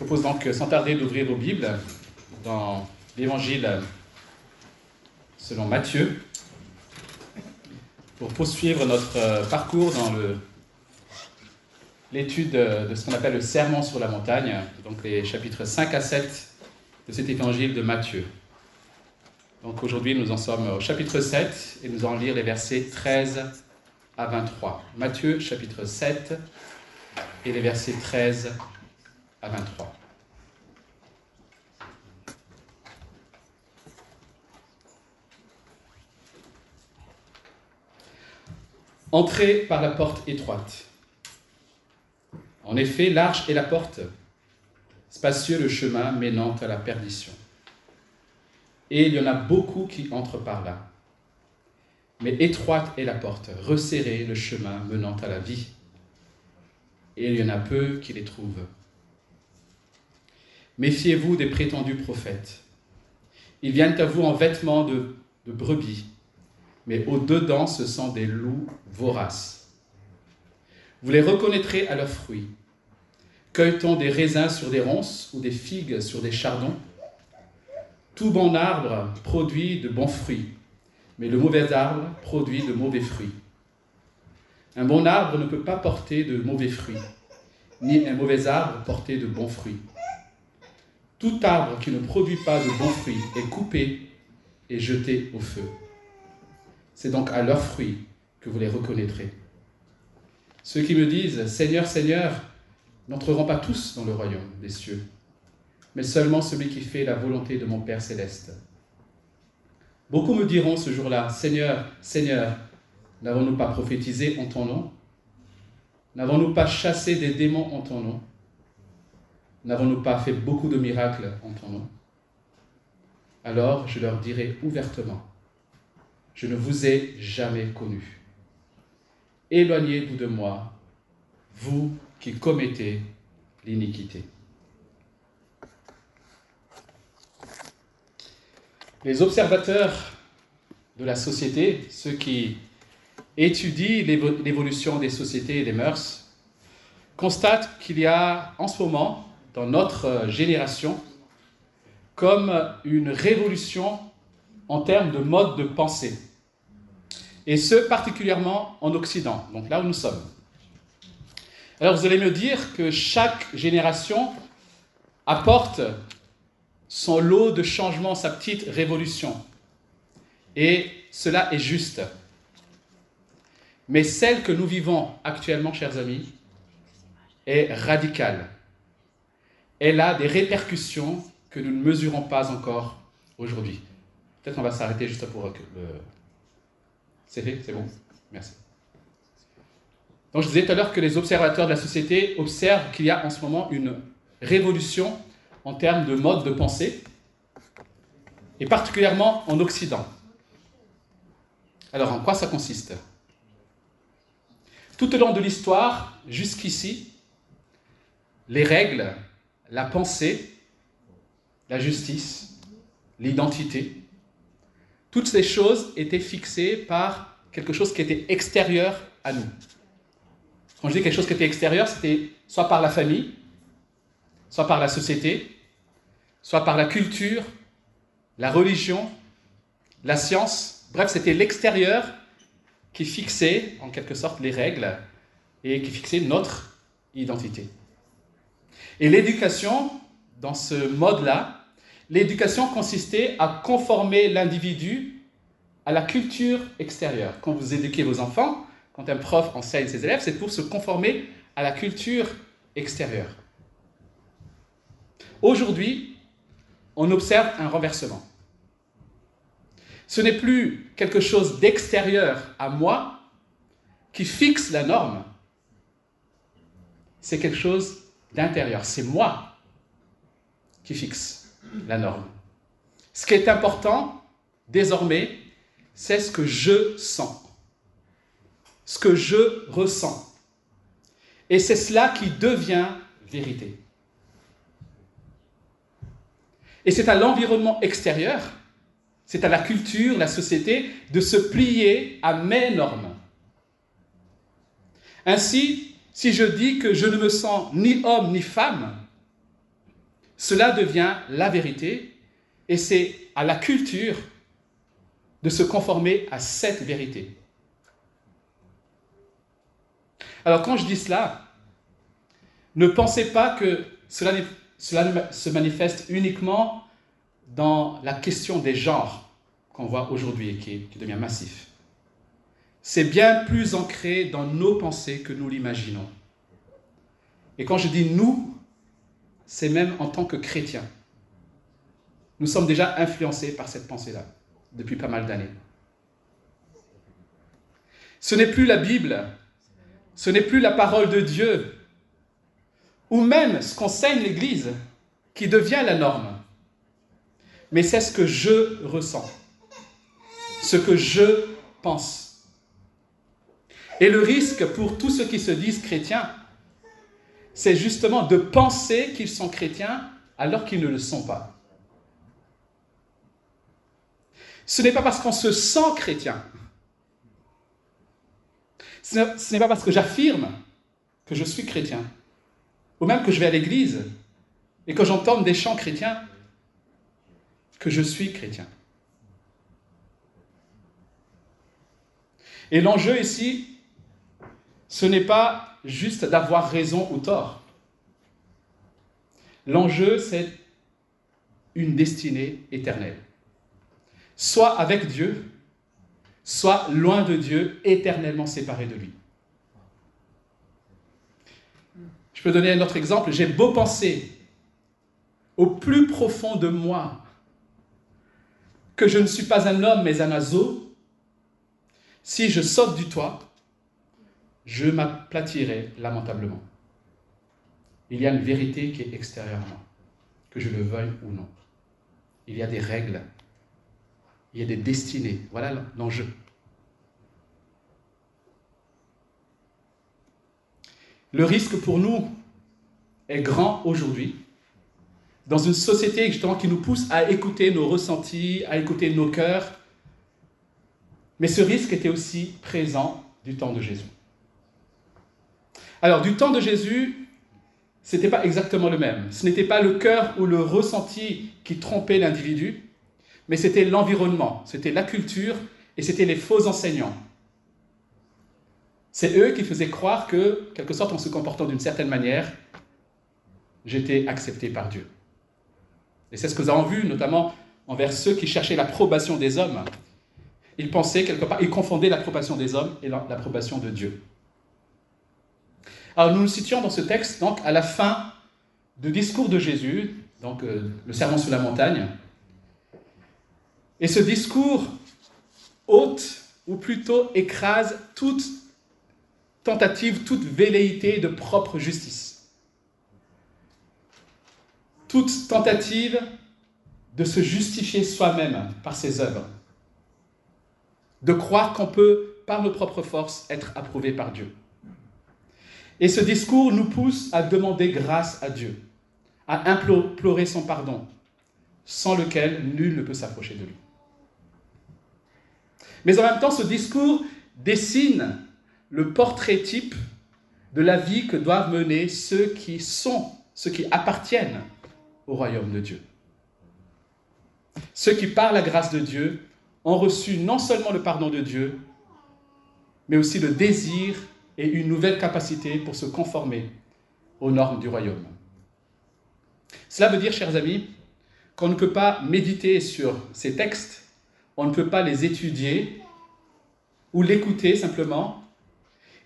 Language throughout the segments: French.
propose donc sans tarder d'ouvrir vos Bibles dans l'Évangile selon Matthieu pour poursuivre notre euh, parcours dans l'étude de ce qu'on appelle le Serment sur la montagne, donc les chapitres 5 à 7 de cet évangile de Matthieu. Donc aujourd'hui, nous en sommes au chapitre 7 et nous allons lire les versets 13 à 23. Matthieu chapitre 7 et les versets 13 à 23. Entrez par la porte étroite. En effet, large est la porte, spacieux le chemin menant à la perdition. Et il y en a beaucoup qui entrent par là. Mais étroite est la porte, resserré le chemin menant à la vie. Et il y en a peu qui les trouvent. Méfiez-vous des prétendus prophètes. Ils viennent à vous en vêtements de, brebis, mais au-dedans ce sont des loups voraces. Vous les reconnaîtrez à leurs fruits. Cueille-t-on des raisins sur des ronces ou des figues sur des chardons? Tout bon arbre produit de bons fruits, mais le mauvais arbre produit de mauvais fruits. Un bon arbre ne peut pas porter de mauvais fruits, ni un mauvais arbre porter de bons fruits. Tout arbre qui ne produit pas de bons fruits est coupé et jeté au feu. C'est donc à leurs fruits que vous les reconnaîtrez. Ceux qui me disent Seigneur, Seigneur, n'entreront pas tous dans le royaume des cieux, mais seulement celui qui fait la volonté de mon Père céleste. Beaucoup me diront ce jour-là, Seigneur, Seigneur, n'avons-nous pas prophétisé en ton nom? N'avons-nous pas chassé des démons en ton nom? N'avons-nous pas fait beaucoup de miracles en ton nom Alors je leur dirai ouvertement, je ne vous ai jamais connu. Éloignez-vous de moi, vous qui commettez l'iniquité. Les observateurs de la société, ceux qui étudient l'évolution des sociétés et des mœurs, constatent qu'il y a en ce moment dans notre euh, génération comme une révolution en termes de mode de pensée. Et ce, particulièrement en Occident, donc là où nous sommes. Alors vous allez me dire que chaque génération apporte son lot de changements, sa petite révolution. Et cela est juste. Mais celle que nous vivons actuellement, chers amis, est radicale elle a des répercussions que nous ne mesurons pas encore aujourd'hui. Peut-être qu'on va s'arrêter juste pour le... C'est fait C'est bon Merci. Donc je disais tout à l'heure que les observateurs de la société observent qu'il y a en ce moment une révolution en termes de mode de pensée, et particulièrement en Occident. Alors en quoi ça consiste? Tout au long de l'histoire, jusqu'ici, les règles la pensée, la justice, l'identité, toutes ces choses étaient fixées par quelque chose qui était extérieur à nous. Quand je dis quelque chose qui était extérieur, c'était soit par la famille, soit par la société, soit par la culture, la religion, la science. Bref, c'était l'extérieur qui fixait en quelque sorte les règles et qui fixait notre identité. Et l'éducation, dans ce mode-là, l'éducation consistait à conformer l'individu à la culture extérieure. Quand vous éduquez vos enfants, quand un prof enseigne ses élèves, c'est pour se conformer à la culture extérieure. Aujourd'hui, on observe un renversement. Ce n'est plus quelque chose d'extérieur à moi qui fixe la norme, c'est quelque chose d'intérieur. C'est moi qui fixe la norme. Ce qui est important, désormais, c'est ce que je sens, ce que je ressens. Et c'est cela qui devient vérité. Et c'est à l'environnement extérieur, c'est à la culture, la société, de se plier à mes normes. Ainsi, si je dis que je ne me sens ni homme ni femme, cela devient la vérité et c'est à la culture de se conformer à cette vérité. Alors quand je dis cela, ne pensez pas que cela, se manifeste uniquement dans la question des genres qu'on voit aujourd'hui et qui devient massif. C'est bien plus ancré dans nos pensées que nous l'imaginons. Et quand je dis nous, c'est même en tant que chrétiens. Nous sommes déjà influencés par cette pensée-là depuis pas mal d'années. Ce n'est plus la Bible, ce n'est plus la parole de Dieu, ou même ce qu'enseigne l'Église qui devient la norme, mais c'est ce que je ressens, ce que je pense. Et le risque pour tous ceux qui se disent chrétiens, c'est justement de penser qu'ils sont chrétiens alors qu'ils ne le sont pas. Ce n'est pas parce qu'on se sent chrétien. Ce n'est pas parce que j'affirme que je suis chrétien, ou même que je vais à l'église et que j'entends des chants chrétiens, que je suis chrétien. Et l'enjeu ici, ce n'est pas juste d'avoir raison ou tort. L'enjeu, c'est une destinée éternelle soit avec Dieu, soit loin de Dieu, éternellement séparé de lui. Je peux donner un autre exemple. J'ai beau penser au plus profond de moi que je ne suis pas un homme mais un oiseau, si je saute du toit, je m'aplatirai lamentablement. Il y a une vérité qui est extérieurement, que je le veuille ou non. Il y a des règles il y a des destinées. Voilà l'enjeu. Le risque pour nous est grand aujourd'hui, dans une société qui nous pousse à écouter nos ressentis, à écouter nos cœurs. Mais ce risque était aussi présent du temps de Jésus. Alors, du temps de Jésus, ce n'était pas exactement le même. Ce n'était pas le cœur ou le ressenti qui trompait l'individu, mais c'était l'environnement, c'était la culture et c'était les faux enseignants. C'est eux qui faisaient croire que, quelque sorte en se comportant d'une certaine manière, j'étais accepté par Dieu. Et c'est ce que nous avons vu, notamment envers ceux qui cherchaient l'approbation des hommes. Ils pensaient quelque part, ils confondaient l'approbation des hommes et l'approbation de Dieu. Alors nous nous situons dans ce texte, donc à la fin du discours de Jésus, donc euh, le sermon sur la montagne, et ce discours ôte, ou plutôt écrase, toute tentative, toute velléité de propre justice. Toute tentative de se justifier soi-même par ses œuvres. De croire qu'on peut, par nos propres forces, être approuvé par Dieu. Et ce discours nous pousse à demander grâce à Dieu, à implorer son pardon, sans lequel nul ne peut s'approcher de lui. Mais en même temps, ce discours dessine le portrait type de la vie que doivent mener ceux qui sont, ceux qui appartiennent au royaume de Dieu. Ceux qui, par la grâce de Dieu, ont reçu non seulement le pardon de Dieu, mais aussi le désir et une nouvelle capacité pour se conformer aux normes du royaume. Cela veut dire, chers amis, qu'on ne peut pas méditer sur ces textes on ne peut pas les étudier ou l'écouter simplement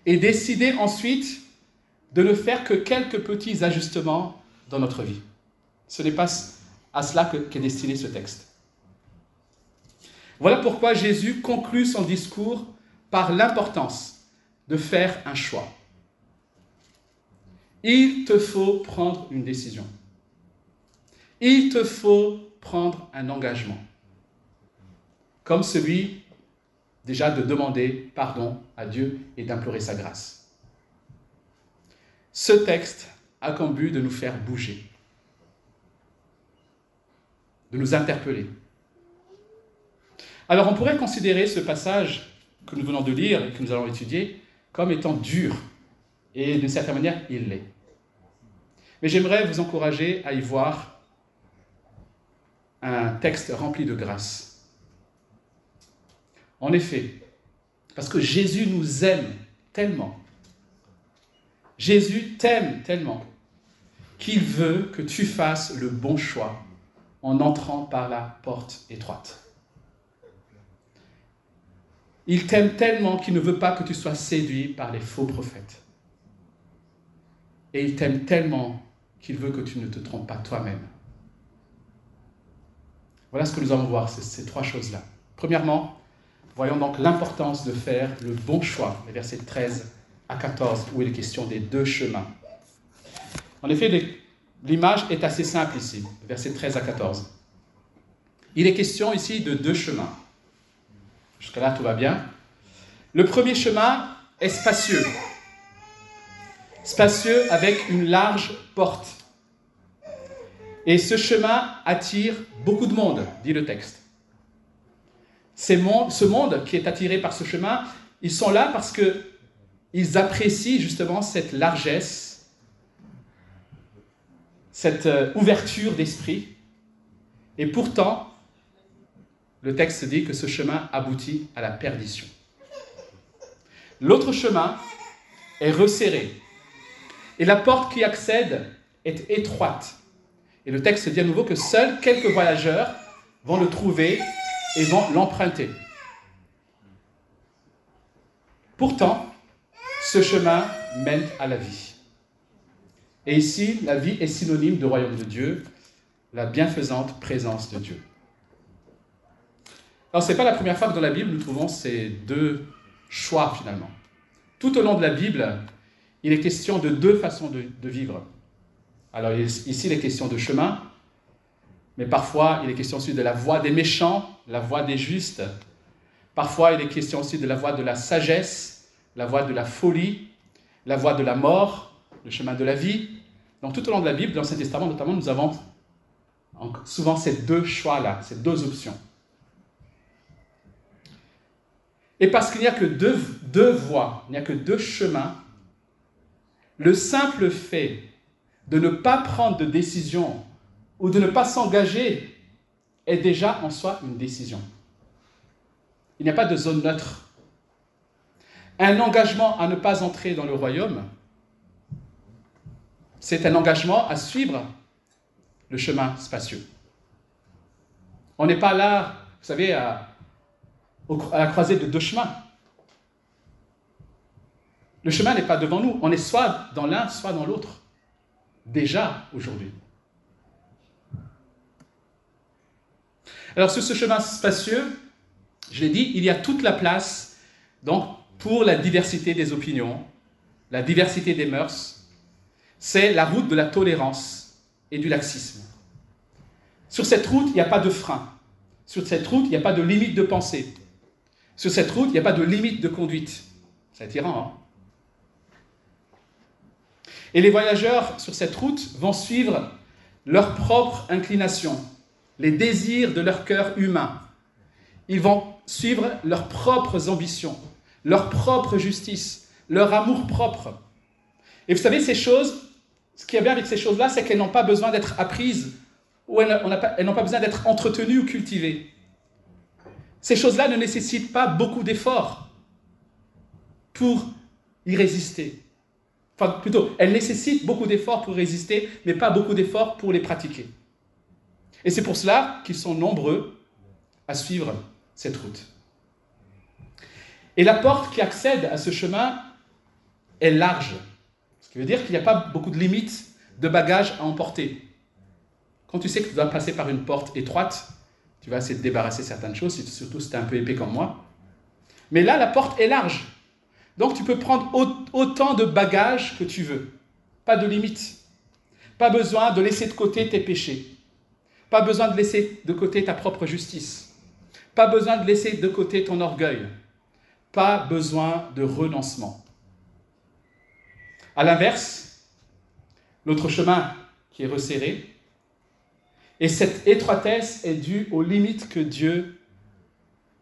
et décider ensuite de ne faire que quelques petits ajustements dans notre vie. Ce n'est pas à cela qu'est destiné ce texte. Voilà pourquoi Jésus conclut son discours par l'importance de faire un choix. Il te faut prendre une décision. Il te faut prendre un engagement comme celui déjà de demander pardon à Dieu et d'implorer sa grâce. Ce texte a comme but de nous faire bouger, de nous interpeller. Alors on pourrait considérer ce passage que nous venons de lire et que nous allons étudier comme étant dur, et d'une certaine manière, il l'est. Mais j'aimerais vous encourager à y voir un texte rempli de grâce. En effet, parce que Jésus nous aime tellement, Jésus t'aime tellement qu'il veut que tu fasses le bon choix en entrant par la porte étroite. Il t'aime tellement qu'il ne veut pas que tu sois séduit par les faux prophètes. Et il t'aime tellement qu'il veut que tu ne te trompes pas toi-même. Voilà ce que nous allons voir, ces, trois choses-là. Premièrement, voyons donc l'importance de faire le bon choix, les versets 13 à 14, où il est question des deux chemins. En effet, l'image est assez simple ici, versets 13 à 14. Il est question ici de deux chemins. Jusqu'à là, tout va bien. Le premier chemin est spacieux. Spacieux avec une large porte. Et ce chemin attire beaucoup de monde, dit le texte. ce monde qui est attiré par ce chemin, ils sont là parce qu'ils apprécient justement cette largesse, cette euh, ouverture d'esprit. Et pourtant, le texte dit que ce chemin aboutit à la perdition. L'autre chemin est resserré. Et la porte qui accède est étroite. Et le texte dit à nouveau que seuls quelques voyageurs vont le trouver et vont l'emprunter. Pourtant, ce chemin mène à la vie. Et ici, la vie est synonyme de royaume de Dieu, la bienfaisante présence de Dieu. Alors, ce n'est pas la première fois que dans la Bible nous trouvons ces deux choix finalement. Tout au long de la Bible, il est question de deux façons de, vivre. Alors ici, il est question de chemin, mais parfois il est question aussi de la voie des méchants, la voie des justes. Parfois il est question aussi de la voie de la sagesse, la voie de la folie, la voie de la mort, le chemin de la vie. Donc tout au long de la Bible, dans l'Ancien Testament notamment, nous avons souvent ces deux choix-là, ces deux options. Et parce qu'il n'y a que deux, voies, il n'y a que deux chemins, le simple fait de ne pas prendre de décision ou de ne pas s'engager est déjà en soi une décision. Il n'y a pas de zone neutre. Un engagement à ne pas entrer dans le royaume, c'est un engagement à suivre le chemin spacieux. On n'est pas là, vous savez, à, à la croisée de deux chemins. Le chemin n'est pas devant nous, on est soit dans l'un, soit dans l'autre déjà aujourd'hui. Alors sur ce chemin spacieux, je l'ai dit, il y a toute la place donc, pour la diversité des opinions, la diversité des mœurs. C'est la route de la tolérance et du laxisme. Sur cette route, il n'y a pas de frein. Sur cette route, il n'y a pas de limite de pensée. Sur cette route, il n'y a pas de limite de conduite. C'est attirant, hein et les voyageurs sur cette route vont suivre leur propre inclination, les désirs de leur cœur humain. Ils vont suivre leurs propres ambitions, leur propre justice, leur amour propre. Et vous savez, ces choses, ce qui est bien avec ces choses-là, c'est qu'elles n'ont pas besoin d'être apprises ou elles n'ont pas besoin d'être entretenues ou cultivées. Ces choses-là ne nécessitent pas beaucoup d'efforts pour y résister. Enfin, plutôt, elles nécessitent beaucoup d'efforts pour résister, mais pas beaucoup d'efforts pour les pratiquer. Et c'est pour cela qu'ils sont nombreux à suivre cette route. Et la porte qui accède à ce chemin est large, ce qui veut dire qu'il n'y a pas beaucoup de limites de bagages à emporter. Quand tu sais que tu dois passer par une porte étroite, tu vas essayer de débarrasser certaines choses, surtout si tu es un peu épais comme moi. Mais là, la porte est large. Donc tu peux prendre autant de bagages que tu veux. Pas de limite. Pas besoin de laisser de côté tes péchés. Pas besoin de laisser de côté ta propre justice. Pas besoin de laisser de côté ton orgueil. Pas besoin de renoncement. À l'inverse, l'autre chemin qui est resserré, et cette étroitesse est due aux limites que Dieu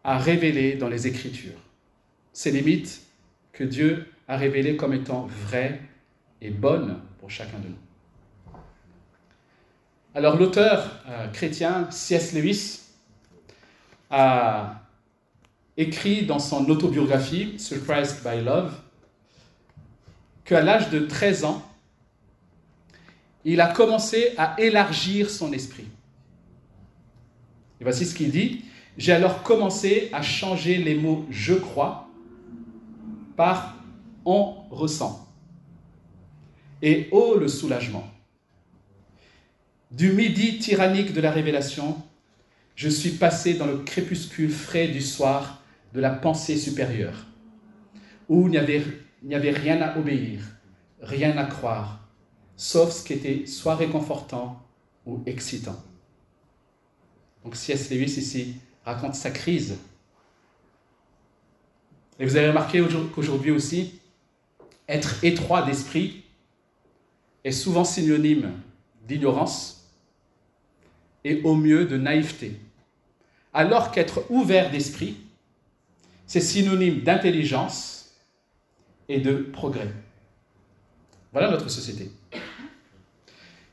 a révélées dans les Écritures. Ces limites, que Dieu a révélées comme étant vraies et bonnes pour chacun de nous. Alors l'auteur euh, chrétien C.S. Lewis a écrit dans son autobiographie Surprised by Love qu'à l'âge de 13 ans, il a commencé à élargir son esprit. Et voici ce qu'il dit. J'ai alors commencé à changer les mots je crois par on ressent. Et oh le soulagement. Du midi tyrannique de la révélation, je suis passé dans le crépuscule frais du soir de la pensée supérieure, où il n'y avait, avait rien à obéir, rien à croire, sauf ce qui était soit réconfortant ou excitant. Donc C.S. Lewis ici raconte sa crise. Et vous avez remarqué qu'aujourd'hui aussi, être étroit d'esprit est souvent synonyme d'ignorance et au mieux de naïveté, alors qu'être ouvert d'esprit, c'est synonyme d'intelligence et de progrès. Voilà notre société.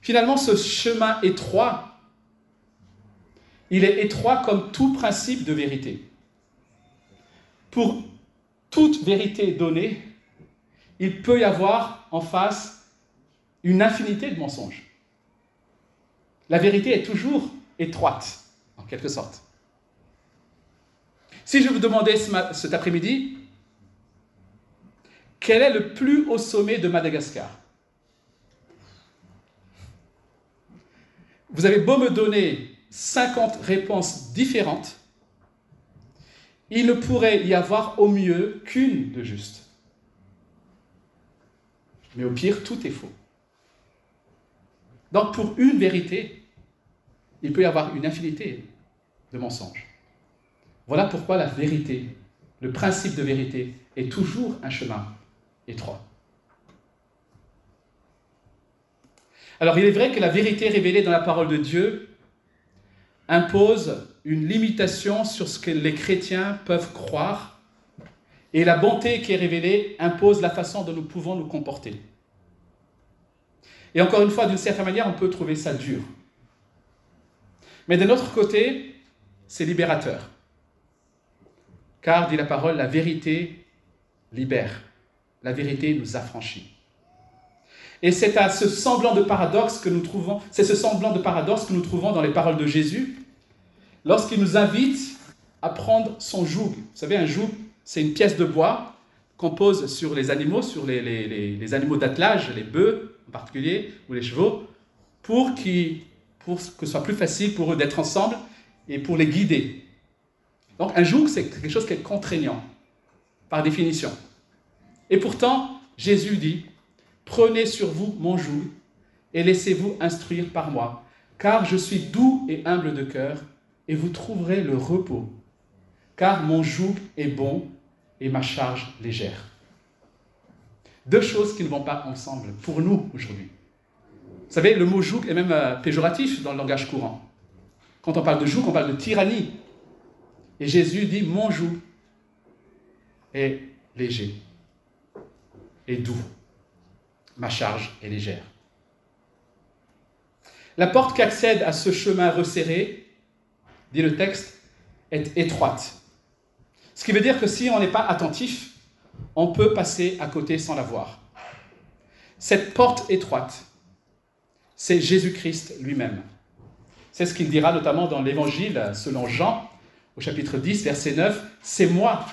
Finalement, ce chemin étroit, il est étroit comme tout principe de vérité. Pour toute vérité donnée, il peut y avoir en face une infinité de mensonges. La vérité est toujours étroite, en quelque sorte. Si je vous demandais cet après-midi, quel est le plus haut sommet de Madagascar? Vous avez beau me donner 50 réponses différentes, il ne pourrait y avoir au mieux qu'une de juste. Mais au pire, tout est faux. Donc pour une vérité, il peut y avoir une infinité de mensonges. Voilà pourquoi la vérité, le principe de vérité, est toujours un chemin étroit. Alors il est vrai que la vérité révélée dans la parole de Dieu impose une limitation sur ce que les chrétiens peuvent croire, et la bonté qui est révélée impose la façon dont nous pouvons nous comporter. Et encore une fois, d'une certaine manière, on peut trouver ça dur. Mais d'un autre côté, c'est libérateur. Car, dit la parole, la vérité libère. La vérité nous affranchit. Et c'est à ce semblant de paradoxe que nous trouvons, c'est ce semblant de paradoxe que nous trouvons dans les paroles de Jésus, lorsqu'il nous invite à prendre son joug. Vous savez, un joug, c'est une pièce de bois qu'on pose sur les animaux, sur les, animaux d'attelage, les bœufs en particulier, ou les chevaux, pour, pour que ce soit plus facile pour eux d'être ensemble et pour les guider. Donc un joug, c'est quelque chose qui est contraignant, par définition. Et pourtant, Jésus dit, prenez sur vous mon joug et laissez-vous instruire par moi, car je suis doux et humble de cœur, et vous trouverez le repos, car mon joug est bon et ma charge légère. Deux choses qui ne vont pas ensemble pour nous aujourd'hui. Vous savez, le mot joug est même euh, péjoratif dans le langage courant. Quand on parle de joug, on parle de tyrannie. Et Jésus dit, mon joug est léger et doux. Ma charge est légère. La porte qui accède à ce chemin resserré, dit le texte, est étroite. Ce qui veut dire que si on n'est pas attentif, on peut passer à côté sans la voir. Cette porte étroite, c'est Jésus-Christ lui-même. C'est ce qu'il dira notamment dans l'Évangile selon Jean, au chapitre 10, verset 9, c'est moi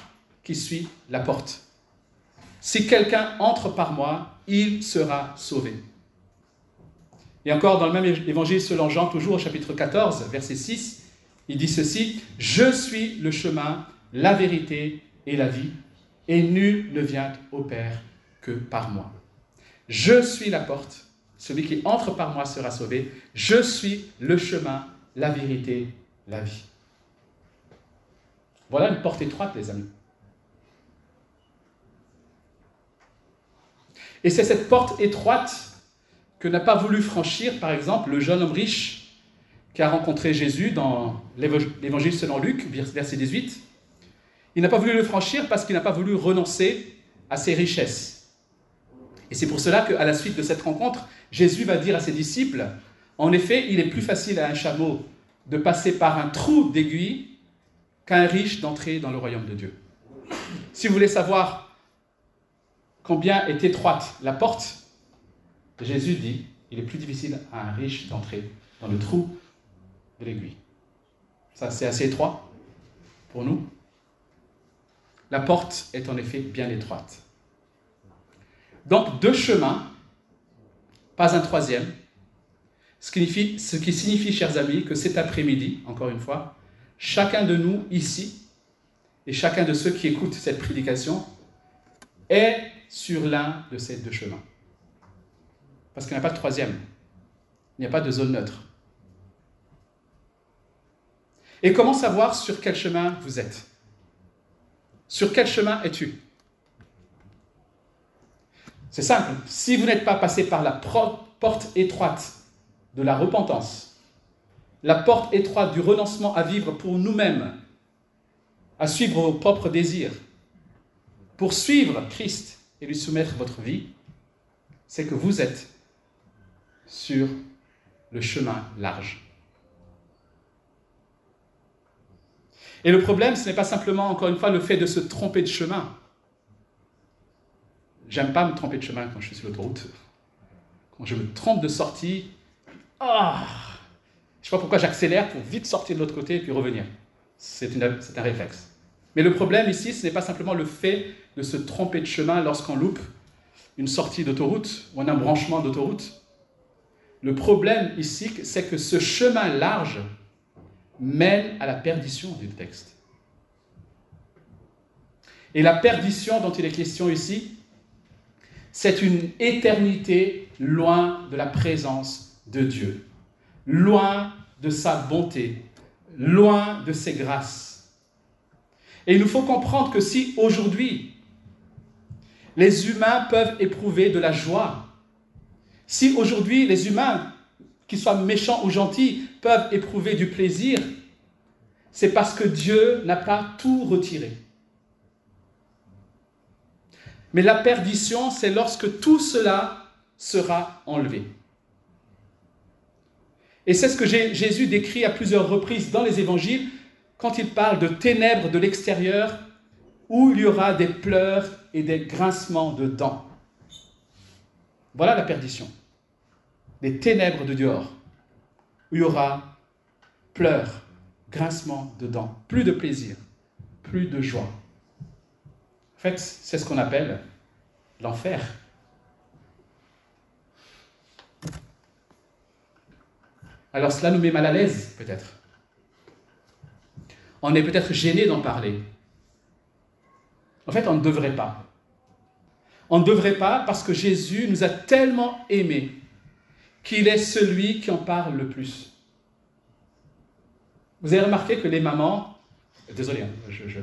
qui suis la porte. Si quelqu'un entre par moi, il sera sauvé. Et encore dans le même évangile selon Jean, toujours au chapitre 14, verset 6, il dit ceci, Je suis le chemin, la vérité et la vie, et nul ne vient au Père que par moi. Je suis la porte, celui qui entre par moi sera sauvé, je suis le chemin, la vérité, la vie. Voilà une porte étroite, les amis. Et c'est cette porte étroite que n'a pas voulu franchir, par exemple, le jeune homme riche qui a rencontré Jésus dans l'évangile selon Luc, verset 18. Il n'a pas voulu le franchir parce qu'il n'a pas voulu renoncer à ses richesses. Et c'est pour cela qu'à la suite de cette rencontre, Jésus va dire à ses disciples, En effet, il est plus facile à un chameau de passer par un trou d'aiguille qu'à un riche d'entrer dans le royaume de Dieu. Si vous voulez savoir combien est étroite la porte, Jésus dit, il est plus difficile à un riche d'entrer dans le trou de l'aiguille. Ça, c'est assez étroit pour nous. La porte est en effet bien étroite. Donc deux chemins, pas un troisième, ce qui, signifie, chers amis, que cet après-midi, encore une fois, chacun de nous ici, et chacun de ceux qui écoutent cette prédication, est sur l'un de ces deux chemins. Parce qu'il n'y a pas de troisième. Il n'y a pas de zone neutre. Et comment savoir sur quel chemin vous êtes? Sur quel chemin es-tu? C'est simple. Si vous n'êtes pas passé par la porte étroite de la repentance, la porte étroite du renoncement à vivre pour nous-mêmes, à suivre vos propres désirs, pour suivre Christ et lui soumettre votre vie, c'est que vous êtes sur le chemin large. Et le problème, ce n'est pas simplement, encore une fois, le fait de se tromper de chemin. J'aime pas me tromper de chemin quand je suis sur l'autoroute. Quand je me trompe de sortie, ah Je ne sais pas pourquoi j'accélère pour vite sortir de l'autre côté et puis revenir. C'est un réflexe. Mais le problème ici, ce n'est pas simplement le fait de se tromper de chemin lorsqu'on loupe une sortie d'autoroute ou un embranchement d'autoroute. Le problème ici, c'est que ce chemin large mène à la perdition du texte. Et la perdition dont il est question ici, c'est une éternité loin de la présence de Dieu, loin de sa bonté, loin de ses grâces. Et il nous faut comprendre que si aujourd'hui les humains peuvent éprouver de la joie, si aujourd'hui les humains, qu'ils soient méchants ou gentils, peuvent éprouver du plaisir, c'est parce que Dieu n'a pas tout retiré. Mais la perdition, c'est lorsque tout cela sera enlevé. Et c'est ce que Jésus décrit à plusieurs reprises dans les évangiles quand il parle de ténèbres de l'extérieur où il y aura des pleurs et des grincements de dents. Voilà la perdition. Les ténèbres de dehors où il y aura pleurs, grincements de dents, plus de plaisir, plus de joie. En fait, c'est ce qu'on appelle l'enfer. Alors cela nous met mal à l'aise, peut-être. On est peut-être gêné d'en parler. En fait, on ne devrait pas. On ne devrait pas parce que Jésus nous a tellement aimés qu'il est celui qui en parle le plus. Vous avez remarqué que les mamans, désolé, hein, je, je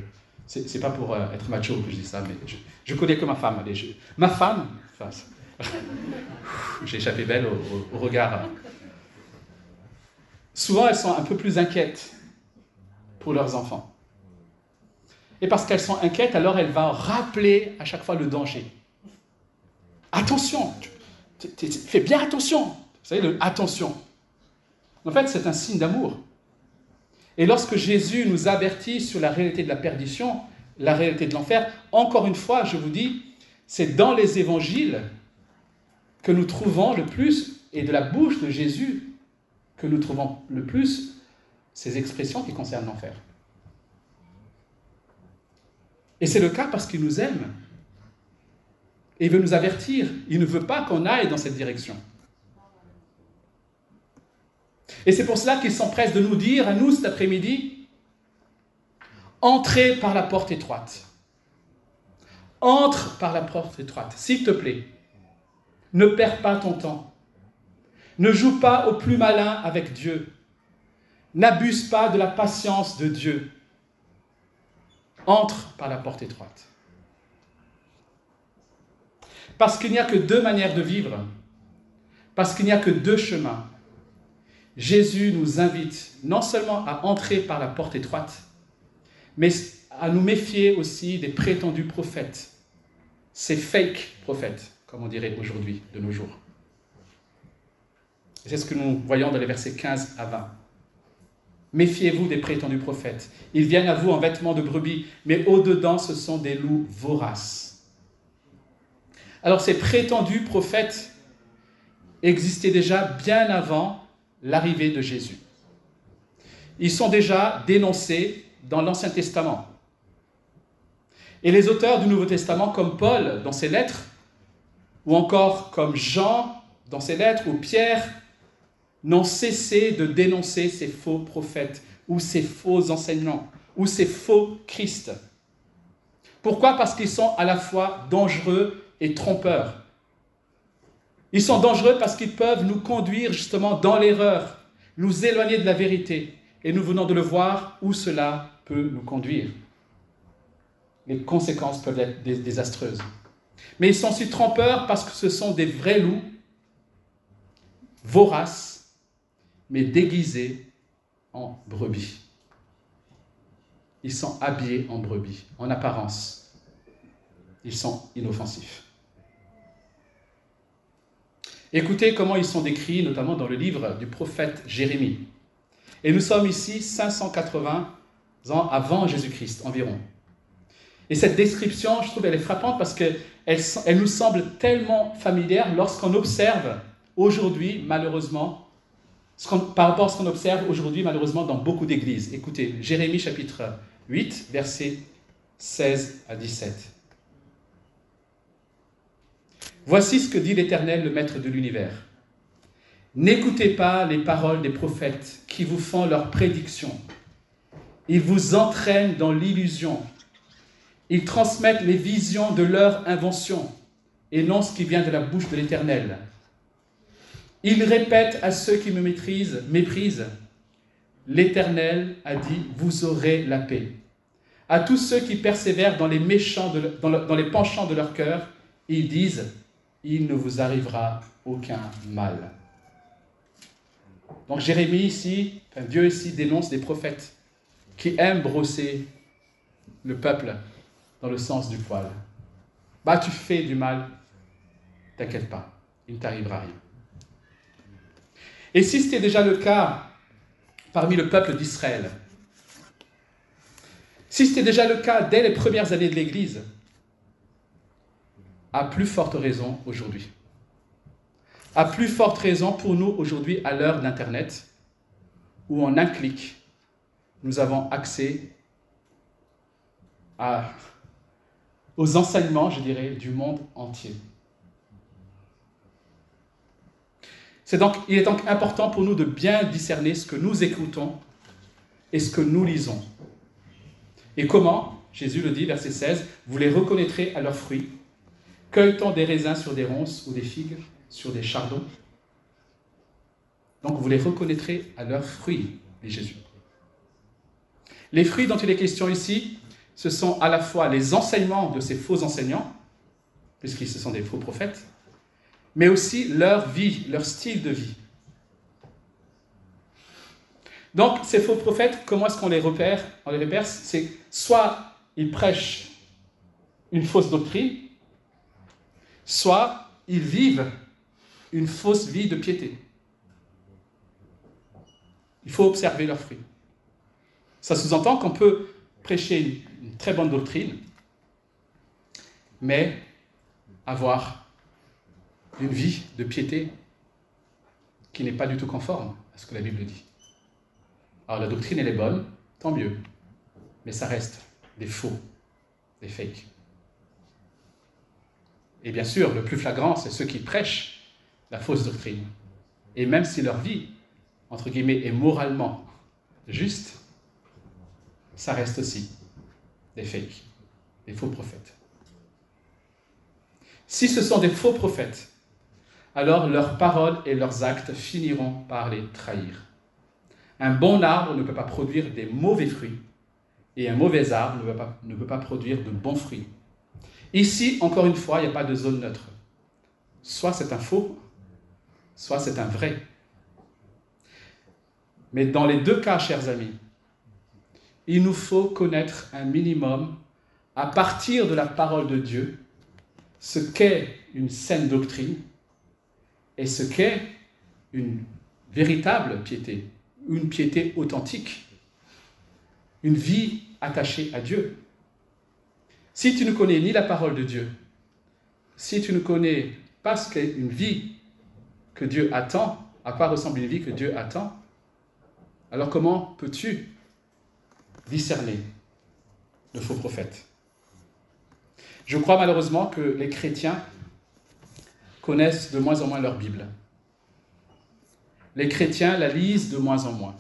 c'est pas pour euh, être macho que je dis ça, mais je, connais que ma femme. ma femme, j'ai échappé belle au regard souvent elles sont un peu plus inquiètes pour leurs enfants. Et parce qu'elles sont inquiètes, alors elle va rappeler à chaque fois le danger. Attention, fais bien attention. Vous savez, attention. En fait, c'est un signe d'amour. Et lorsque Jésus nous avertit sur la réalité de la perdition, la réalité de l'enfer, encore une fois, je vous dis, c'est dans les évangiles que nous trouvons le plus, et de la bouche de Jésus, que nous trouvons le plus ces expressions qui concernent l'enfer. Et c'est le cas parce qu'il nous aime. Et il veut nous avertir. Il ne veut pas qu'on aille dans cette direction. Et c'est pour cela qu'il s'empresse de nous dire à nous cet après-midi, entrez par la porte étroite. Entre par la porte étroite, s'il te plaît. Ne perds pas ton temps. Ne joue pas au plus malin avec Dieu. N'abuse pas de la patience de Dieu. Entre par la porte étroite. Parce qu'il n'y a que deux manières de vivre. Parce qu'il n'y a que deux chemins. Jésus nous invite non seulement à entrer par la porte étroite, mais à nous méfier aussi des prétendus prophètes, ces fake prophètes, comme on dirait aujourd'hui, de nos jours. C'est ce que nous voyons dans les versets 15 à 20. Méfiez-vous des prétendus prophètes. Ils viennent à vous en vêtements de brebis, mais au-dedans, ce sont des loups voraces. Alors ces prétendus prophètes existaient déjà bien avant l'arrivée de Jésus. Ils sont déjà dénoncés dans l'Ancien Testament. Et les auteurs du Nouveau Testament, comme Paul dans ses lettres, ou encore comme Jean dans ses lettres, ou Pierre, n'ont cessé de dénoncer ces faux prophètes, ou ces faux enseignants, ou ces faux Christ. Pourquoi? Parce qu'ils sont à la fois dangereux et trompeurs. Ils sont dangereux parce qu'ils peuvent nous conduire justement dans l'erreur, nous éloigner de la vérité. Et nous venons de le voir où cela peut nous conduire. Les conséquences peuvent être désastreuses. Mais ils sont aussi trompeurs parce que ce sont des vrais loups, voraces, mais déguisés en brebis. Ils sont habillés en brebis, en apparence. Ils sont inoffensifs. Écoutez comment ils sont décrits, notamment dans le livre du prophète Jérémie. Et nous sommes ici 580 ans avant Jésus-Christ environ. Et cette description, je trouve, elle est frappante parce qu'elle elle nous semble tellement familière lorsqu'on observe aujourd'hui, malheureusement, par rapport à ce qu'on observe aujourd'hui, malheureusement, dans beaucoup d'églises. Écoutez, Jérémie chapitre 8, versets 16 à 17. Voici ce que dit l'Éternel, le Maître de l'univers. N'écoutez pas les paroles des prophètes qui vous font leurs prédictions. Ils vous entraînent dans l'illusion. Ils transmettent les visions de leur invention et non ce qui vient de la bouche de l'Éternel. Ils répètent à ceux qui me maîtrisent, méprisent. L'Éternel a dit, vous aurez la paix. À tous ceux qui persévèrent dans les, méchants dans les penchants de leur cœur, ils disent, il ne vous arrivera aucun mal. Donc Jérémie ici, Dieu ici dénonce des prophètes qui aiment brosser le peuple dans le sens du poil. Bah tu fais du mal, t'inquiète pas, il ne t'arrivera rien. Et si c'était déjà le cas parmi le peuple d'Israël, si c'était déjà le cas dès les premières années de l'Église, à plus forte raison aujourd'hui. À plus forte raison pour nous aujourd'hui à l'heure d'Internet, où en un clic, nous avons accès aux enseignements, je dirais, du monde entier. Donc, il est donc important pour nous de bien discerner ce que nous écoutons et ce que nous lisons. Et comment Jésus le dit, verset 16, vous les reconnaîtrez à leurs fruits. Cueille-t-on des raisins sur des ronces ou des figues sur des chardons? Donc vous les reconnaîtrez à leurs fruits, dit Jésus. Les fruits dont il est question ici, ce sont à la fois les enseignements de ces faux enseignants, puisqu'ils sont des faux prophètes, mais aussi leur vie, leur style de vie. Donc, ces faux prophètes, comment est-ce qu'on les repère? On les repère, c'est soit ils prêchent une fausse doctrine, soit ils vivent une fausse vie de piété. Il faut observer leurs fruits. Ça sous-entend qu'on peut prêcher une, très bonne doctrine, mais avoir une vie de piété qui n'est pas du tout conforme à ce que la Bible dit. Alors la doctrine, elle est bonne, tant mieux, mais ça reste des faux, des fakes. Et bien sûr, le plus flagrant, c'est ceux qui prêchent la fausse doctrine. Et même si leur vie, entre guillemets, est moralement juste, ça reste aussi des fakes, des faux prophètes. Si ce sont des faux prophètes, alors leurs paroles et leurs actes finiront par les trahir. Un bon arbre ne peut pas produire des mauvais fruits, et un mauvais arbre ne peut pas, produire de bons fruits. Ici, encore une fois, il n'y a pas de zone neutre. Soit c'est un faux, soit c'est un vrai. Mais dans les deux cas, chers amis, il nous faut connaître un minimum, à partir de la parole de Dieu, ce qu'est une saine doctrine et ce qu'est une véritable piété, une piété authentique, une vie attachée à Dieu. Si tu ne connais ni la parole de Dieu, si tu ne connais pas ce qu'est une vie que Dieu attend, à quoi ressemble une vie que Dieu attend, alors comment peux-tu discerner le faux prophète? Je crois malheureusement que les chrétiens connaissent de moins en moins leur Bible. Les chrétiens la lisent de moins en moins.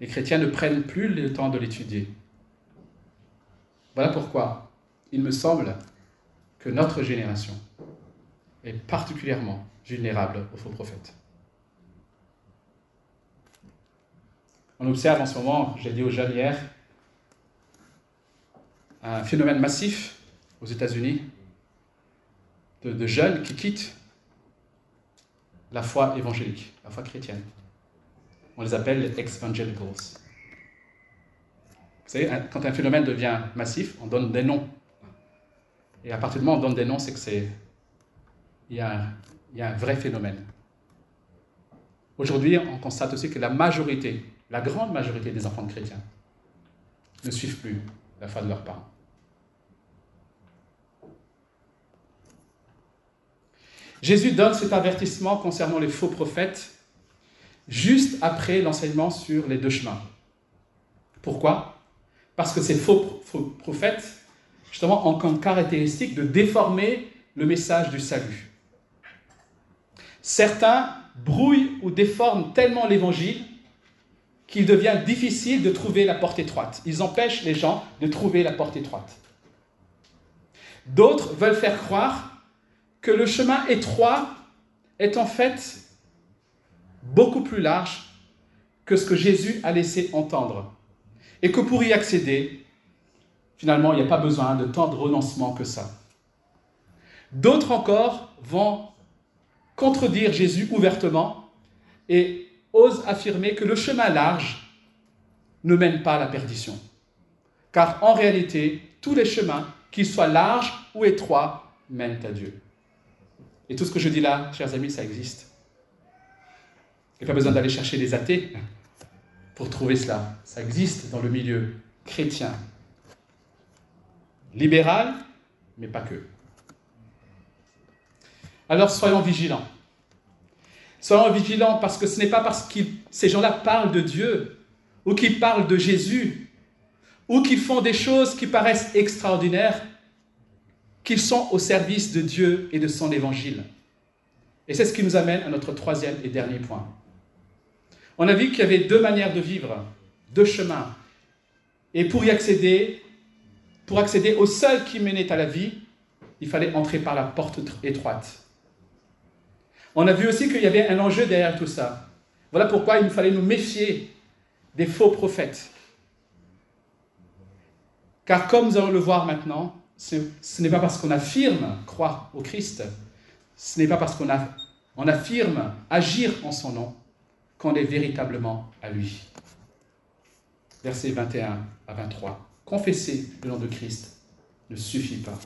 Les chrétiens ne prennent plus le temps de l'étudier. Voilà pourquoi il me semble que notre génération est particulièrement vulnérable aux faux prophètes. On observe en ce moment, j'ai dit aux jeunes hier, un phénomène massif aux États-Unis de, jeunes qui quittent la foi évangélique, la foi chrétienne. On les appelle les ex-evangelicals. Vous savez, quand un phénomène devient massif, on donne des noms. Et à partir du moment où on donne des noms, c'est que c'est il y, a, y a un vrai phénomène. Aujourd'hui, on constate aussi que la majorité, la grande majorité des enfants de chrétiens ne suivent plus la foi de leurs parents. Jésus donne cet avertissement concernant les faux prophètes juste après l'enseignement sur les deux chemins. Pourquoi? Parce que ces faux, prophètes, justement, ont comme caractéristique de déformer le message du salut. Certains brouillent ou déforment tellement l'évangile qu'il devient difficile de trouver la porte étroite. Ils empêchent les gens de trouver la porte étroite. D'autres veulent faire croire que le chemin étroit est en fait beaucoup plus large que ce que Jésus a laissé entendre. Et que pour y accéder, finalement, il n'y a pas besoin de tant de renoncement que ça. D'autres encore vont contredire Jésus ouvertement et osent affirmer que le chemin large ne mène pas à la perdition. Car en réalité, tous les chemins, qu'ils soient larges ou étroits, mènent à Dieu. Et tout ce que je dis là, chers amis, ça existe. Il n'y a pas besoin d'aller chercher des athées pour trouver cela. Ça existe dans le milieu chrétien. Libéral, mais pas que. Alors soyons vigilants. Soyons vigilants parce que ce n'est pas parce que ces gens-là parlent de Dieu ou qu'ils parlent de Jésus ou qu'ils font des choses qui paraissent extraordinaires qu'ils sont au service de Dieu et de son évangile. Et c'est ce qui nous amène à notre troisième et dernier point. On a vu qu'il y avait deux manières de vivre, deux chemins. Et pour y accéder, pour accéder au seul qui menait à la vie, il fallait entrer par la porte étroite. On a vu aussi qu'il y avait un enjeu derrière tout ça. Voilà pourquoi il nous fallait nous méfier des faux prophètes. Car comme nous allons le voir maintenant, ce n'est pas parce qu'on affirme croire au Christ, ce n'est pas parce qu'on on affirme agir en son nom qu'on est véritablement à lui. Versets 21 à 23. Confesser le nom de Christ ne suffit pas.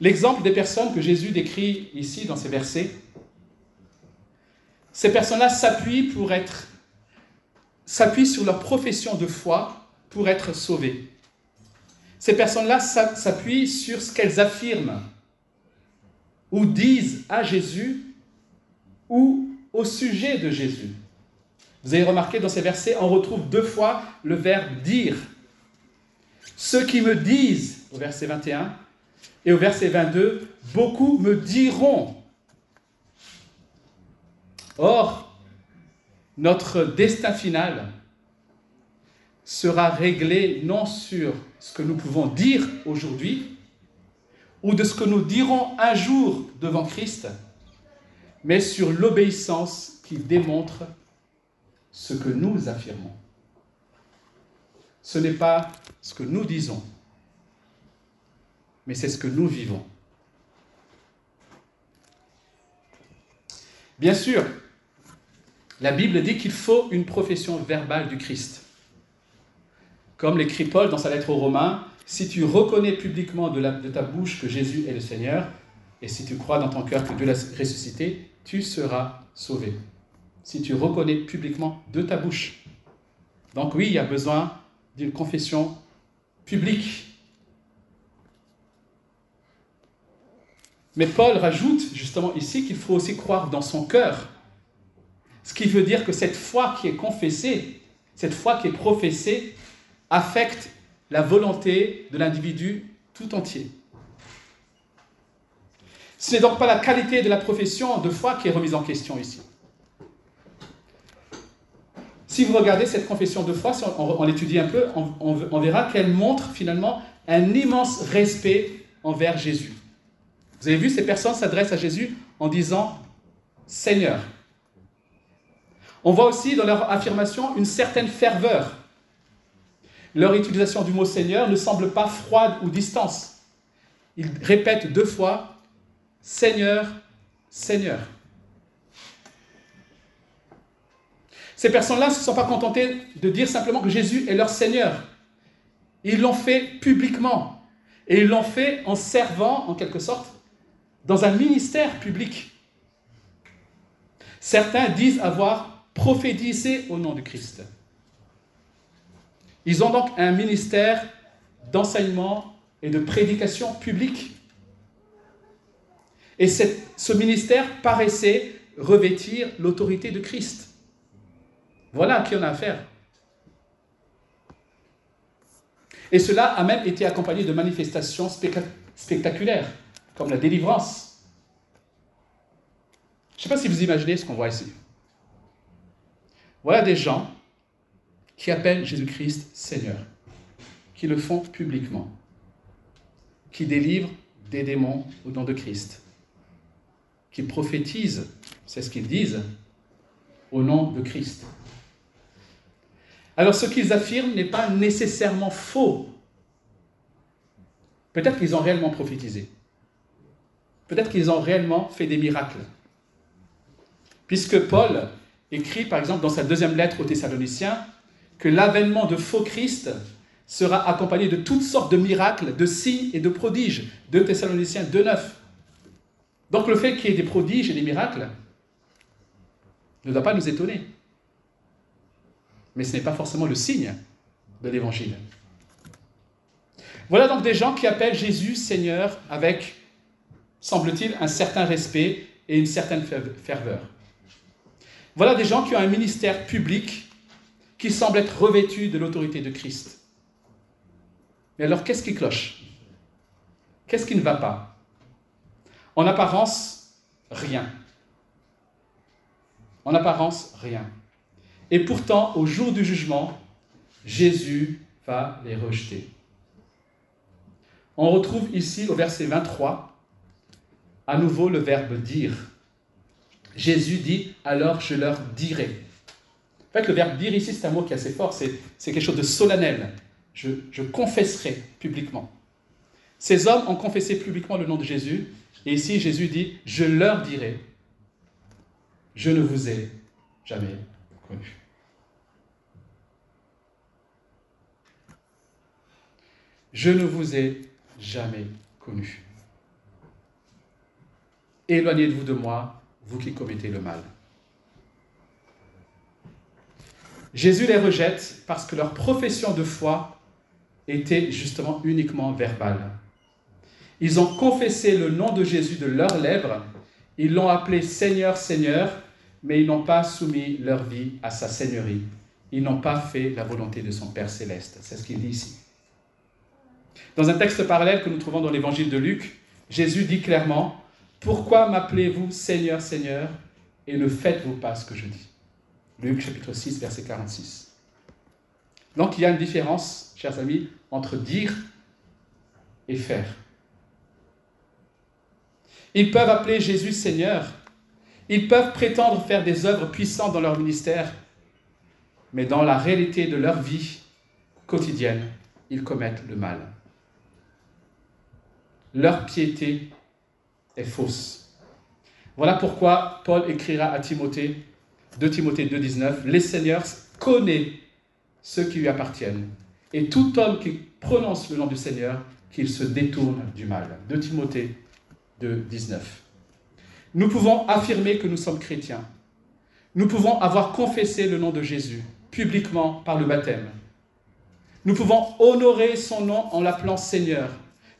L'exemple des personnes que Jésus décrit ici dans ces versets, ces personnes-là s'appuient s'appuient sur leur profession de foi pour être sauvées. Ces personnes-là s'appuient sur ce qu'elles affirment ou disent à Jésus ou au sujet de Jésus. Vous avez remarqué dans ces versets, on retrouve deux fois le verbe dire. Ceux qui me disent, au verset 21, et au verset 22, beaucoup me diront. Or, notre destin final sera réglé non sur ce que nous pouvons dire aujourd'hui ou de ce que nous dirons un jour devant Christ, mais sur l'obéissance qui démontre ce que nous affirmons. Ce n'est pas ce que nous disons, mais c'est ce que nous vivons. Bien sûr, la Bible dit qu'il faut une profession verbale du Christ. Comme l'écrit Paul dans sa lettre aux Romains, si tu reconnais publiquement de, ta bouche que Jésus est le Seigneur, et si tu crois dans ton cœur que Dieu l'a ressuscité, tu seras sauvé. Si tu reconnais publiquement de ta bouche. Donc oui, il y a besoin d'une confession publique. Mais Paul rajoute justement ici qu'il faut aussi croire dans son cœur. Ce qui veut dire que cette foi qui est confessée, cette foi qui est professée, affecte la volonté de l'individu tout entier. Ce n'est donc pas la qualité de la profession de foi qui est remise en question ici. Si vous regardez cette confession de foi, si on, l'étudie un peu, on verra qu'elle montre finalement un immense respect envers Jésus. Vous avez vu, ces personnes s'adressent à Jésus en disant Seigneur. On voit aussi dans leur affirmation une certaine ferveur. Leur utilisation du mot Seigneur ne semble pas froide ou distance. Ils répètent deux fois Seigneur, Seigneur. Ces personnes-là ne se sont pas contentées de dire simplement que Jésus est leur Seigneur. Ils l'ont fait publiquement. Et ils l'ont fait en servant, en quelque sorte, dans un ministère public. Certains disent avoir prophétisé au nom du Christ. Ils ont donc un ministère d'enseignement et de prédication publique. Et ce ministère paraissait revêtir l'autorité de Christ. Voilà à qui on a affaire. Et cela a même été accompagné de manifestations spectaculaires comme la délivrance. Je ne sais pas si vous imaginez ce qu'on voit ici. Voilà des gens qui appellent Jésus-Christ Seigneur, qui le font publiquement, qui délivrent des démons au nom de Christ, qui prophétisent, c'est ce qu'ils disent, au nom de Christ. Alors ce qu'ils affirment n'est pas nécessairement faux. Peut-être qu'ils ont réellement prophétisé. Peut-être qu'ils ont réellement fait des miracles. Puisque Paul écrit, par exemple, dans sa deuxième lettre aux Thessaloniciens, que l'avènement de faux Christ sera accompagné de toutes sortes de miracles, de signes et de prodiges. 2 Thessaloniciens 2.9. Donc le fait qu'il y ait des prodiges et des miracles ne doit pas nous étonner. Mais ce n'est pas forcément le signe de l'Évangile. Voilà donc des gens qui appellent Jésus Seigneur avec semble-t-il, un certain respect et une certaine ferveur. Voilà des gens qui ont un ministère public qui semble être revêtu de l'autorité de Christ. Mais alors, qu'est-ce qui cloche? Qu'est-ce qui ne va pas? En apparence, rien. En apparence, rien. Et pourtant, au jour du jugement, Jésus va les rejeter. On retrouve ici au verset 23 à nouveau le verbe dire. Jésus dit alors je leur dirai. En fait, le verbe dire ici, c'est un mot qui est assez fort, c'est, quelque chose de solennel. Je, je confesserai publiquement. Ces hommes ont confessé publiquement le nom de Jésus, et ici Jésus dit je leur dirai je ne vous ai jamais connu. Je ne vous ai jamais connu. Éloignez-vous de moi, vous qui commettez le mal. Jésus les rejette parce que leur profession de foi était justement uniquement verbale. Ils ont confessé le nom de Jésus de leurs lèvres, ils l'ont appelé Seigneur, Seigneur, mais ils n'ont pas soumis leur vie à sa seigneurie. Ils n'ont pas fait la volonté de son Père céleste. C'est ce qu'il dit ici. Dans un texte parallèle que nous trouvons dans l'évangile de Luc, Jésus dit clairement, pourquoi m'appelez-vous Seigneur, Seigneur, et ne faites-vous pas ce que je dis? Luc chapitre 6, verset 46. Donc il y a une différence, chers amis, entre dire et faire. Ils peuvent appeler Jésus Seigneur, ils peuvent prétendre faire des œuvres puissantes dans leur ministère, mais dans la réalité de leur vie quotidienne, ils commettent le mal. Leur piété est fausse. Voilà pourquoi Paul écrira à Timothée, 2 Timothée 2,19 Les seigneurs connaissent ceux qui lui appartiennent, et tout homme qui prononce le nom du Seigneur, qu'il se détourne du mal. 2 Timothée 2,19 Nous pouvons affirmer que nous sommes chrétiens. Nous pouvons avoir confessé le nom de Jésus publiquement par le baptême. Nous pouvons honorer son nom en l'appelant Seigneur.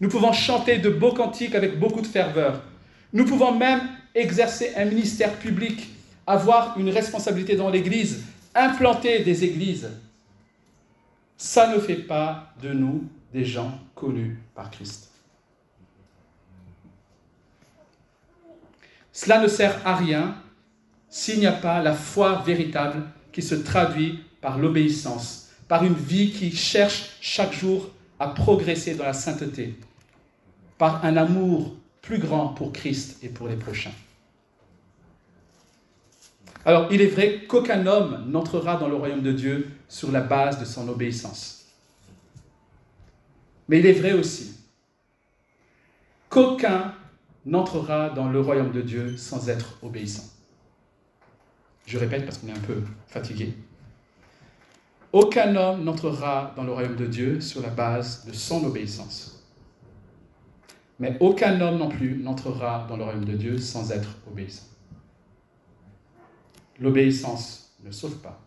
Nous pouvons chanter de beaux cantiques avec beaucoup de ferveur. Nous pouvons même exercer un ministère public, avoir une responsabilité dans l'Église, implanter des églises. Ça ne fait pas de nous des gens connus par Christ. Cela ne sert à rien s'il n'y a pas la foi véritable qui se traduit par l'obéissance, par une vie qui cherche chaque jour à progresser dans la sainteté, par un amour plus grand pour Christ et pour les prochains. Alors, il est vrai qu'aucun homme n'entrera dans le royaume de Dieu sur la base de son obéissance. Mais il est vrai aussi qu'aucun n'entrera dans le royaume de Dieu sans être obéissant. Je répète parce qu'on est un peu fatigué. Aucun homme n'entrera dans le royaume de Dieu sur la base de son obéissance. Mais aucun homme non plus n'entrera dans le royaume de Dieu sans être obéissant. L'obéissance ne sauve pas,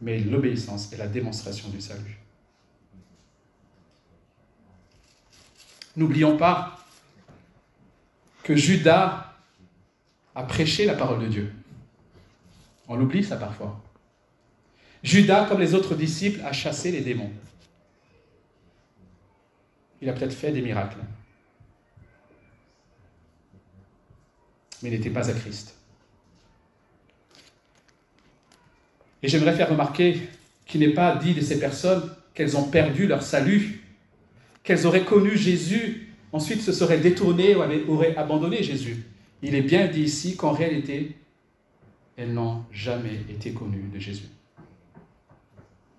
mais l'obéissance est la démonstration du salut. N'oublions pas que Judas a prêché la parole de Dieu. On oublie ça parfois. Judas, comme les autres disciples, a chassé les démons. Il a peut-être fait des miracles. Mais il n'était pas à Christ. Et j'aimerais faire remarquer qu'il n'est pas dit de ces personnes qu'elles ont perdu leur salut, qu'elles auraient connu Jésus, ensuite se seraient détournées ou auraient abandonné Jésus. Il est bien dit ici qu'en réalité, elles n'ont jamais été connues de Jésus.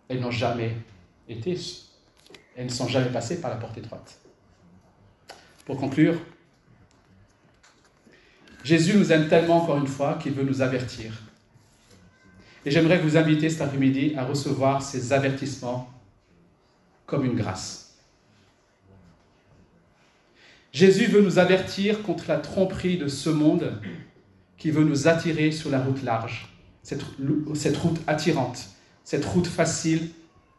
Elles n'ont jamais été, elles ne sont jamais passées par la porte étroite. Pour conclure, Jésus nous aime tellement encore une fois qu'il veut nous avertir. Et j'aimerais vous inviter cet après-midi à recevoir ces avertissements comme une grâce. Jésus veut nous avertir contre la tromperie de ce monde qui veut nous attirer sur la route large, cette, cette route attirante, cette route facile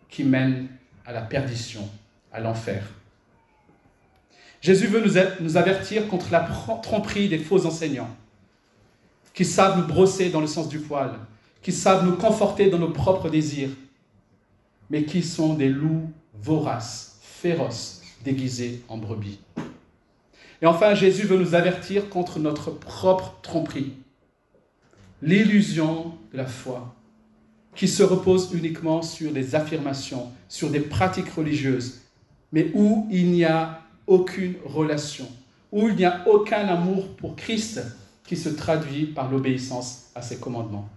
qui mène à la perdition, à l'enfer. Jésus veut nous, nous avertir contre la tromperie des faux enseignants qui savent nous brosser dans le sens du poil, qui savent nous conforter dans nos propres désirs, mais qui sont des loups voraces, féroces, déguisés en brebis. Et enfin, Jésus veut nous avertir contre notre propre tromperie, l'illusion de la foi, qui se repose uniquement sur des affirmations, sur des pratiques religieuses, mais où il n'y a aucune relation, où il n'y a aucun amour pour Christ qui se traduit par l'obéissance à ses commandements.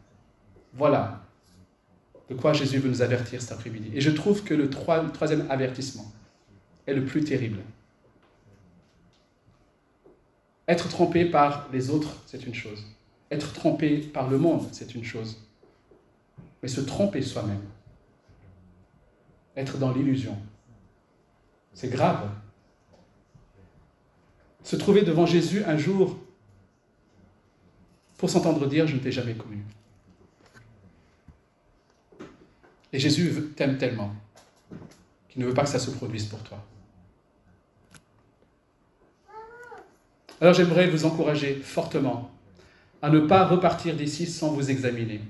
Voilà de quoi Jésus veut nous avertir cet après-midi. Et je trouve que le, troisième avertissement est le plus terrible. Être trompé par les autres, c'est une chose. Être trompé par le monde, c'est une chose. Mais se tromper soi-même, être dans l'illusion, c'est grave. Se trouver devant Jésus un jour pour s'entendre dire Je ne t'ai jamais connu. Et Jésus t'aime tellement qu'il ne veut pas que ça se produise pour toi. Alors j'aimerais vous encourager fortement à ne pas repartir d'ici sans vous examiner.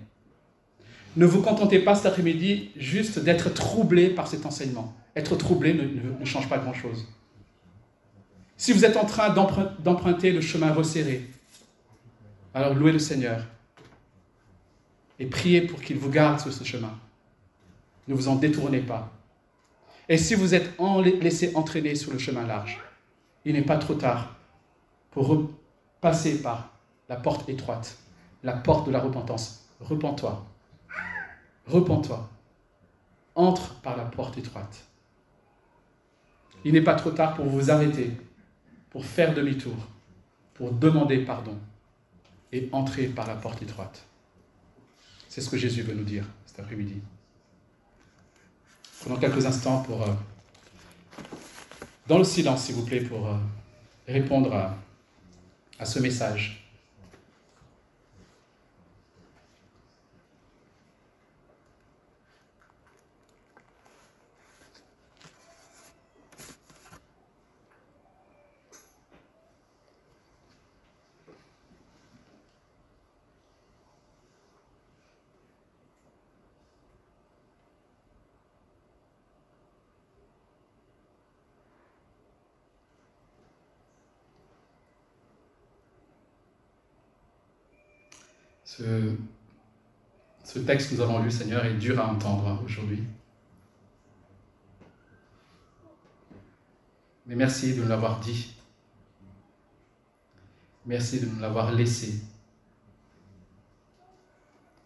Ne vous contentez pas cet après-midi juste d'être troublé par cet enseignement. Être troublé ne, ne change pas grand-chose. Si vous êtes en train d'emprunter le chemin resserré, alors louez le Seigneur et priez pour qu'il vous garde sur ce chemin. Ne vous en détournez pas. Et si vous êtes laissé entraîner sur le chemin large, il n'est pas trop tard pour passer par la porte étroite, la porte de la repentance. Repends-toi. Repends-toi. Entre par la porte étroite. Il n'est pas trop tard pour vous arrêter, pour faire demi-tour, pour demander pardon et entrer par la porte étroite. C'est ce que Jésus veut nous dire cet après-midi. Prenons quelques instants pour, euh, dans le silence s'il vous plaît, pour euh, répondre à, à ce message. Ce, texte que nous avons lu, Seigneur, est dur à entendre aujourd'hui. Mais merci de nous l'avoir dit. Merci de nous l'avoir laissé.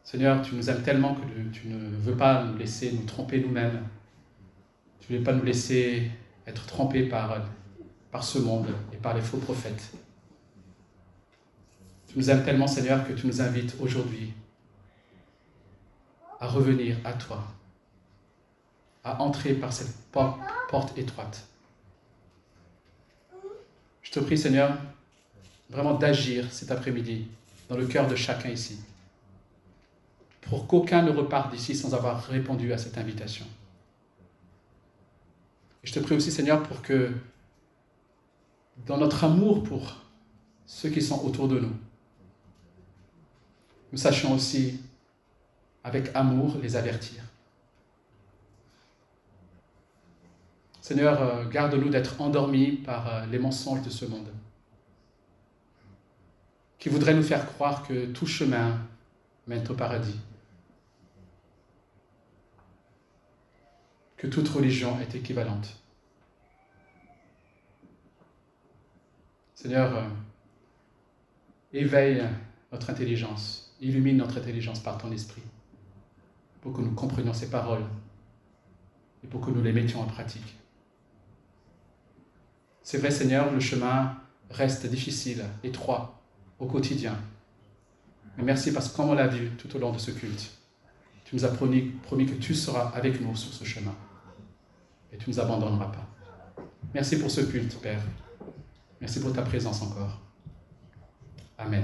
Seigneur, tu nous aimes tellement que tu ne veux pas nous laisser nous tromper nous-mêmes. Tu ne veux pas nous laisser être trompés par, par ce monde et par les faux prophètes. Tu nous aimes tellement, Seigneur, que tu nous invites aujourd'hui à revenir à toi, à entrer par cette porte étroite. Je te prie, Seigneur, vraiment d'agir cet après-midi dans le cœur de chacun ici, pour qu'aucun ne reparte d'ici sans avoir répondu à cette invitation. Et je te prie aussi, Seigneur, pour que dans notre amour pour ceux qui sont autour de nous, nous sachions aussi, avec amour, les avertir. Seigneur, euh, garde-nous d'être endormis par euh, les mensonges de ce monde, qui voudraient nous faire croire que tout chemin mène au paradis, que toute religion est équivalente. Seigneur, euh, éveille notre intelligence Illumine notre intelligence par ton esprit pour que nous comprenions ces paroles et pour que nous les mettions en pratique. C'est vrai Seigneur, le chemin reste difficile, étroit au quotidien. Mais merci parce que comme on l'a vu tout au long de ce culte, tu nous as promis, promis que tu seras avec nous sur ce chemin et tu ne nous abandonneras pas. Merci pour ce culte, Père. Merci pour ta présence encore. Amen.